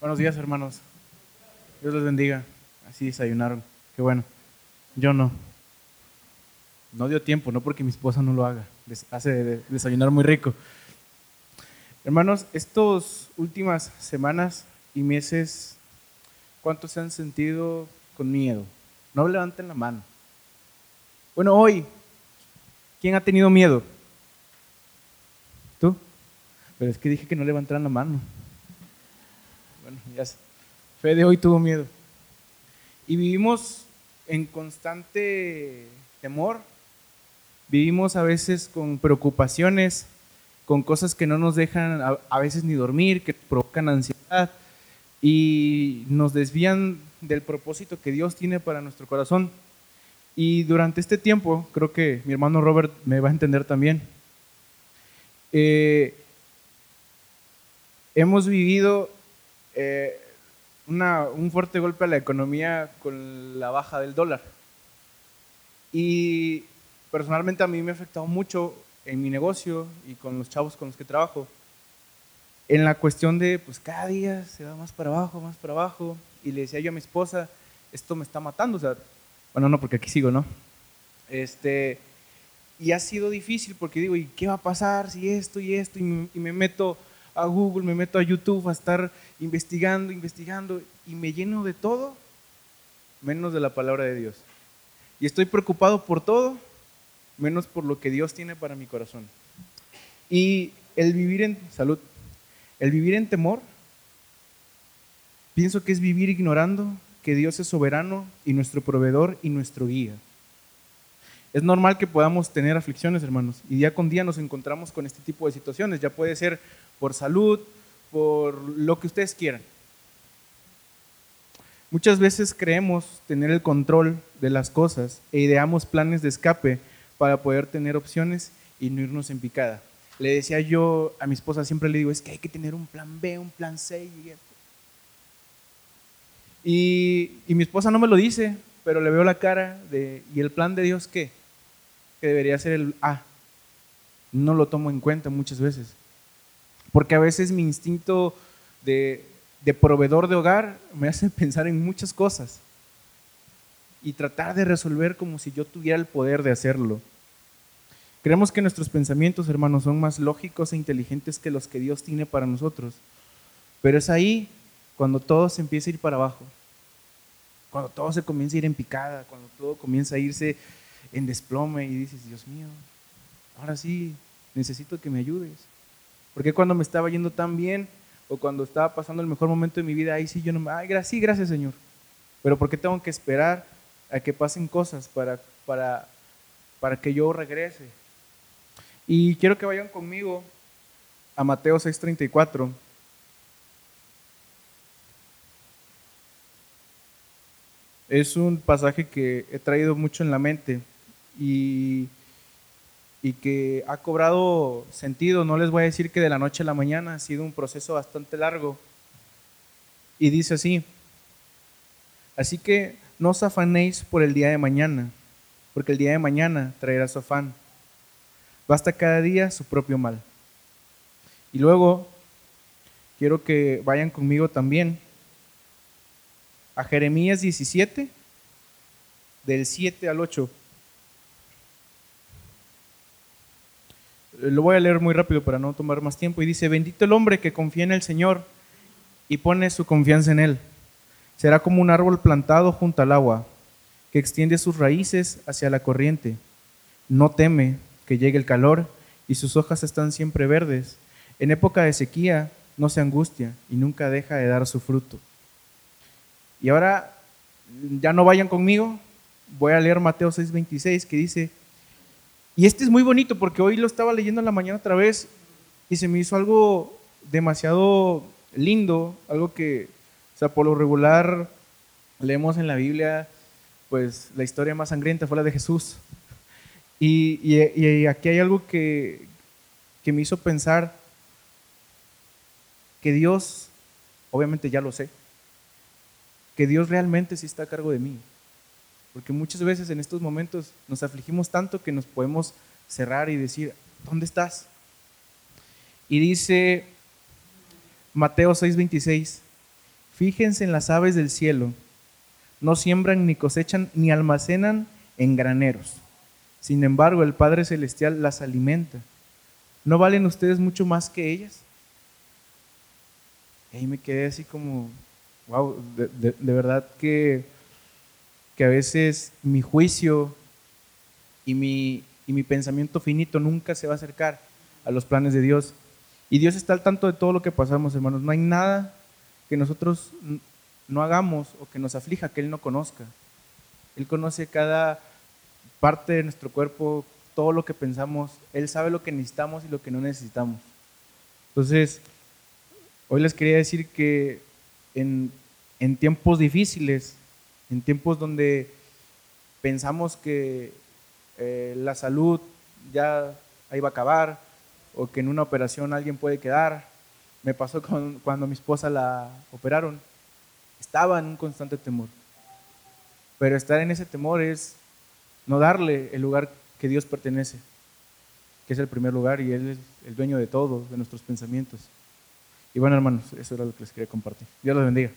Buenos días, hermanos. Dios les bendiga. Así desayunaron. Qué bueno. Yo no. No dio tiempo, no porque mi esposa no lo haga. hace desayunar muy rico. Hermanos, estas últimas semanas y meses, ¿cuántos se han sentido con miedo? No levanten la mano. Bueno, hoy, ¿quién ha tenido miedo? ¿Tú? Pero es que dije que no levantaran la mano. Bueno, ya sé. Fede hoy tuvo miedo. Y vivimos en constante temor. Vivimos a veces con preocupaciones, con cosas que no nos dejan a, veces ni dormir, que provocan ansiedad y nos desvían del propósito que Dios tiene para nuestro corazón. Y durante este tiempo, creo que mi hermano Robert me va a entender también, eh, hemos vivido eh, un fuerte golpe a la economía con la baja del dólar. Y personalmente a mí me ha afectado mucho en mi negocio y con los chavos con los que trabajo. En la cuestión de, pues cada día se va más para abajo, más para abajo. Y le decía yo a mi esposa, esto me está matando. O sea, bueno, no, porque aquí sigo, ¿no? Este, y ha sido difícil porque digo, ¿y qué va a pasar si esto y esto? Y me, meto a Google, me meto a YouTube a estar investigando, investigando y me lleno de todo menos de la palabra de Dios. Y estoy preocupado por todo menos por lo que Dios tiene para mi corazón. Y el vivir en salud, el vivir en temor, pienso que es vivir ignorando que Dios es soberano y nuestro proveedor y nuestro guía. Es normal que podamos tener aflicciones, hermanos, y día con día nos encontramos con este tipo de situaciones. Ya puede ser por salud, por lo que ustedes quieran. Muchas veces creemos tener el control de las cosas e ideamos planes de escape para poder tener opciones y no irnos en picada. Le decía yo a mi esposa, siempre le digo, es que hay que tener un plan B, un plan C. Y, y mi esposa no me lo dice, pero le veo la cara de, ¿y el plan de Dios qué? Que debería ser el A. No lo tomo en cuenta muchas veces. Porque a veces mi instinto de, de proveedor de hogar me hace pensar en muchas cosas y tratar de resolver como si yo tuviera el poder de hacerlo. Creemos que nuestros pensamientos, hermanos, son más lógicos e inteligentes que los que Dios tiene para nosotros. Pero es ahí cuando todo se empieza a ir para abajo, cuando todo se comienza a ir en picada, cuando todo comienza a irse en desplome y dices, Dios mío, ahora sí, necesito que me ayudes. Porque cuando me estaba yendo tan bien o cuando estaba pasando el mejor momento de mi vida, ahí sí yo no me, ay, sí, gracias Señor. Pero ¿por qué tengo que esperar a que pasen cosas para, para, para que yo regrese? Y quiero que vayan conmigo a Mateo 6:34. Es un pasaje que he traído mucho en la mente y, y que ha cobrado sentido. No les voy a decir que de la noche a la mañana ha sido un proceso bastante largo. Y dice así, así que no os afanéis por el día de mañana, porque el día de mañana traerá su afán. Basta cada día su propio mal. Y luego quiero que vayan conmigo también a Jeremías 17, del 7 al 8. Lo voy a leer muy rápido para no tomar más tiempo. Y dice, bendito el hombre que confía en el Señor y pone su confianza en Él. Será como un árbol plantado junto al agua, que extiende sus raíces hacia la corriente. No teme que llegue el calor y sus hojas están siempre verdes. En época de sequía no se angustia y nunca deja de dar su fruto. Y ahora, ya no vayan conmigo, voy a leer Mateo 6:26 que dice, y este es muy bonito porque hoy lo estaba leyendo en la mañana otra vez y se me hizo algo demasiado lindo, algo que, o sea, por lo regular leemos en la Biblia, pues la historia más sangrienta fue la de Jesús, y, aquí hay algo que, que me hizo pensar que Dios, obviamente ya lo sé, que Dios realmente sí está a cargo de mí. Porque muchas veces en estos momentos nos afligimos tanto que nos podemos cerrar y decir, ¿dónde estás? Y dice Mateo 6:26, fíjense en las aves del cielo, no siembran ni cosechan ni almacenan en graneros. Sin embargo, el Padre Celestial las alimenta. ¿No valen ustedes mucho más que ellas? Y ahí me quedé así como, wow, de, verdad que, que a veces mi juicio y mi, y mi pensamiento finito nunca se va a acercar a los planes de Dios. Y Dios está al tanto de todo lo que pasamos, hermanos. No hay nada que nosotros no hagamos o que nos aflija que Él no conozca. Él conoce cada parte de nuestro cuerpo, todo lo que pensamos. Él sabe lo que necesitamos y lo que no necesitamos. Entonces, hoy les quería decir que en, tiempos difíciles, en tiempos donde pensamos que eh, la salud ya ahí va a acabar, o que en una operación alguien puede quedar. Me pasó con, cuando mi esposa la operaron. Estaba en un constante temor. Pero estar en ese temor es no darle el lugar que Dios pertenece, que es el primer lugar y Él es el dueño de todo, de nuestros pensamientos. Y bueno, hermanos, eso era lo que les quería compartir. Dios los bendiga.